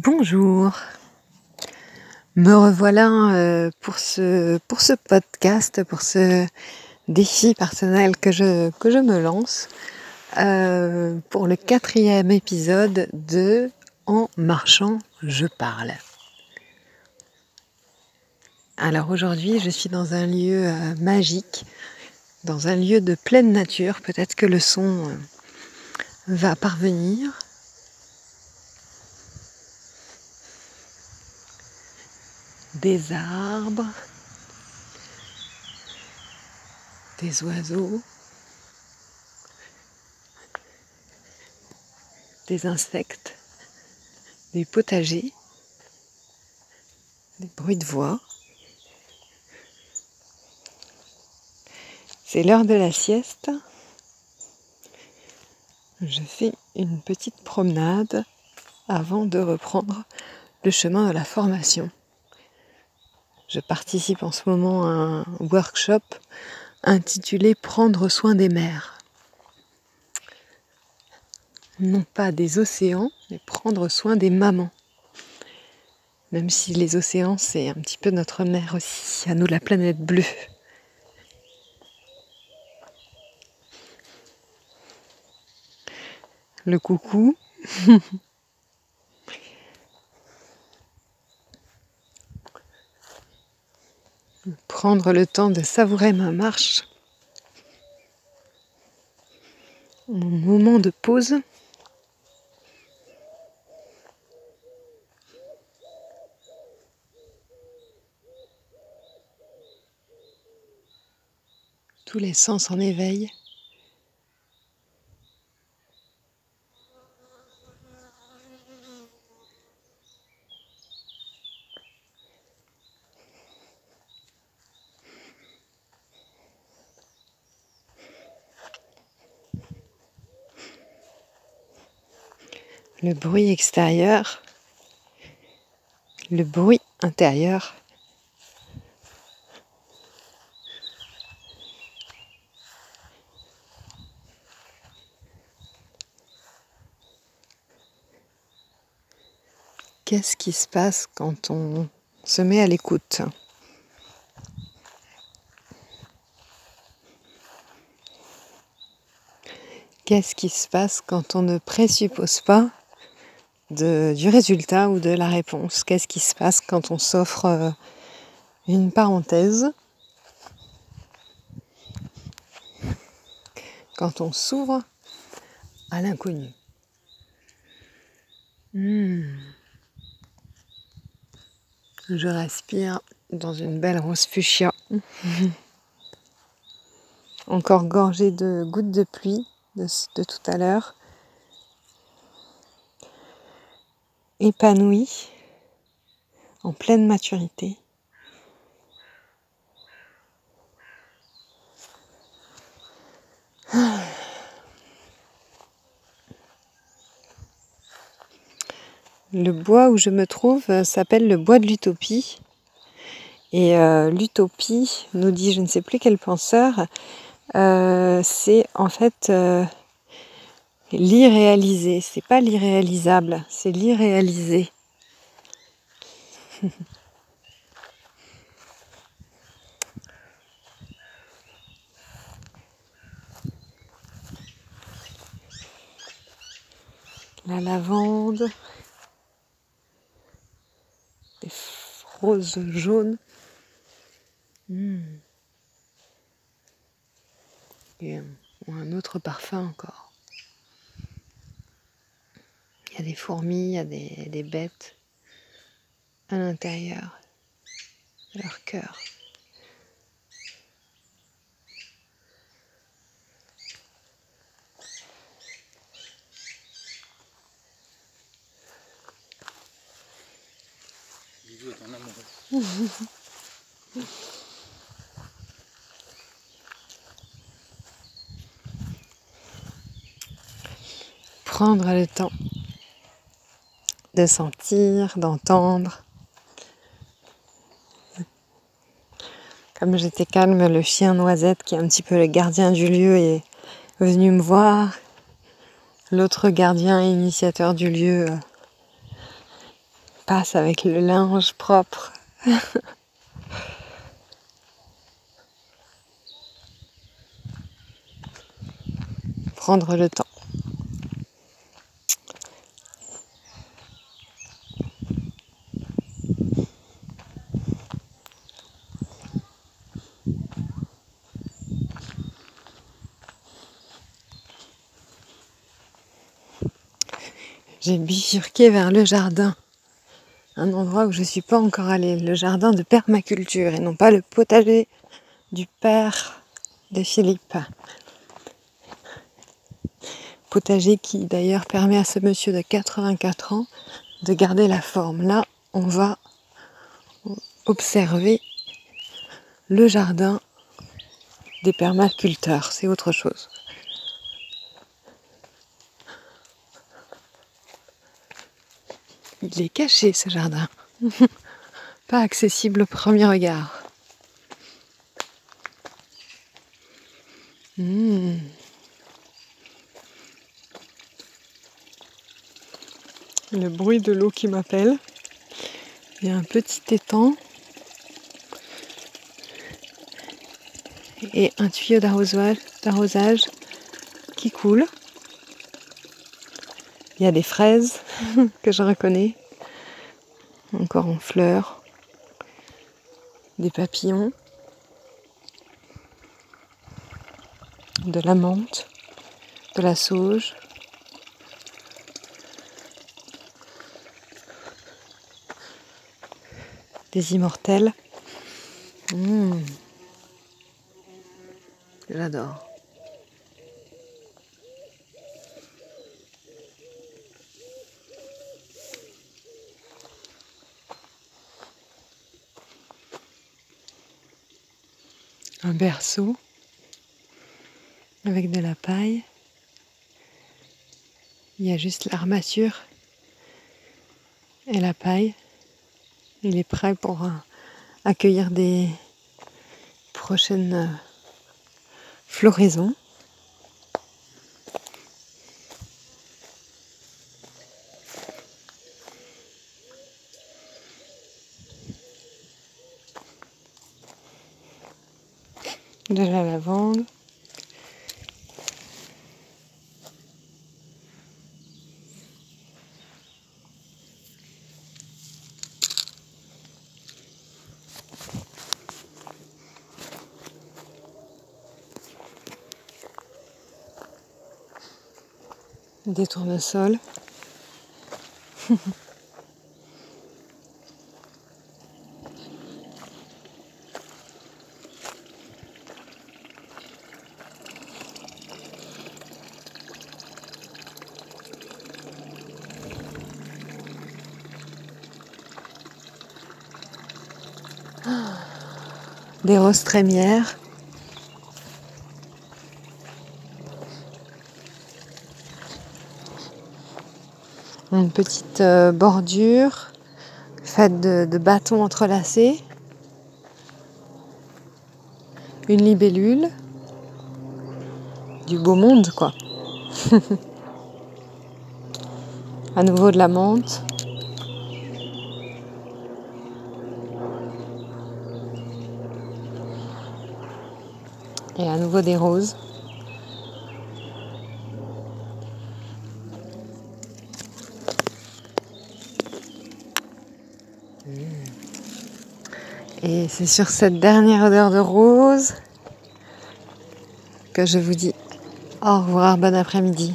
Bonjour. Me revoilà euh, pour, ce, podcast, pour ce défi personnel que je, que je me lance, euh, pour le quatrième épisode de En marchant, je parle. Alors aujourd'hui, je suis dans un lieu euh, magique, dans un lieu de pleine nature. Peut-être que le son va parvenir. Des arbres, des oiseaux, des insectes, des potagers, des bruits de voix. C'est l'heure de la sieste. Je fais une petite promenade avant de reprendre le chemin de la formation. Je participe en ce moment à un workshop intitulé Prendre soin des mers. Non pas des océans, mais prendre soin des mamans. Même si les océans, c'est un petit peu notre mère aussi, à nous la planète bleue. Le coucou. prendre le temps de savourer ma marche, mon moment de pause. Tous les sens en éveil. Le bruit extérieur, le bruit intérieur. Qu'est-ce qui se passe quand on se met à l'écoute? Qu'est-ce qui se passe quand on ne présuppose pas du résultat ou de la réponse. Qu'est-ce qui se passe quand on s'offre euh, une parenthèse? Quand on s'ouvre à l'inconnu. Hmm. Je respire dans une belle rose fuchsia. Encore gorgée de gouttes de pluie de tout à l'heure. Épanoui, en pleine maturité. Le bois où je me trouve euh, s'appelle le bois de l'utopie. Et euh, l'utopie, nous dit je ne sais plus quel penseur, euh, c'est en fait l'irréalisé. C'est pas l'irréalisable, c'est l'irréalisé. La lavande, des roses jaunes. Hmm. Et un autre parfum encore. Il y a des fourmis, il y a des, bêtes à l'intérieur de leur cœur. Prendre le temps sentir, d'entendre. Comme j'étais calme, le chien Noisette, qui est un petit peu le gardien du lieu, est venu me voir. L'autre gardien initiateur du lieu passe avec le linge propre. Prendre le temps. J'ai bifurqué vers le jardin. Un endroit où je ne suis pas encore allée, le jardin de permaculture et non pas le potager du père de Philippe. Potager qui d'ailleurs permet à ce monsieur de 84 ans de garder la forme. Là, on va observer le jardin des permaculteurs, c'est autre chose. Il est caché ce jardin. Pas accessible au premier regard. Hmm. Le bruit de l'eau qui m'appelle. Il y a un petit étang. Et un tuyau d'arrosage qui coule. Il y a des fraises que je reconnais, encore en fleurs, des papillons, de la menthe, de la sauge. Des immortels. Mmh. J'adore. Berceau avec de la paille. Il y a juste l'armature et la paille. Il est prêt pour euh, accueillir des prochaines euh, floraisons. De la lavande. Des tournesols. des roses trémières. Une petite euh, bordure faite de, bâtons entrelacés. Une libellule. Du beau monde, quoi. à nouveau de la menthe. Et à nouveau des roses. Et c'est sur cette dernière odeur de rose que je vous dis au revoir, bon après-midi.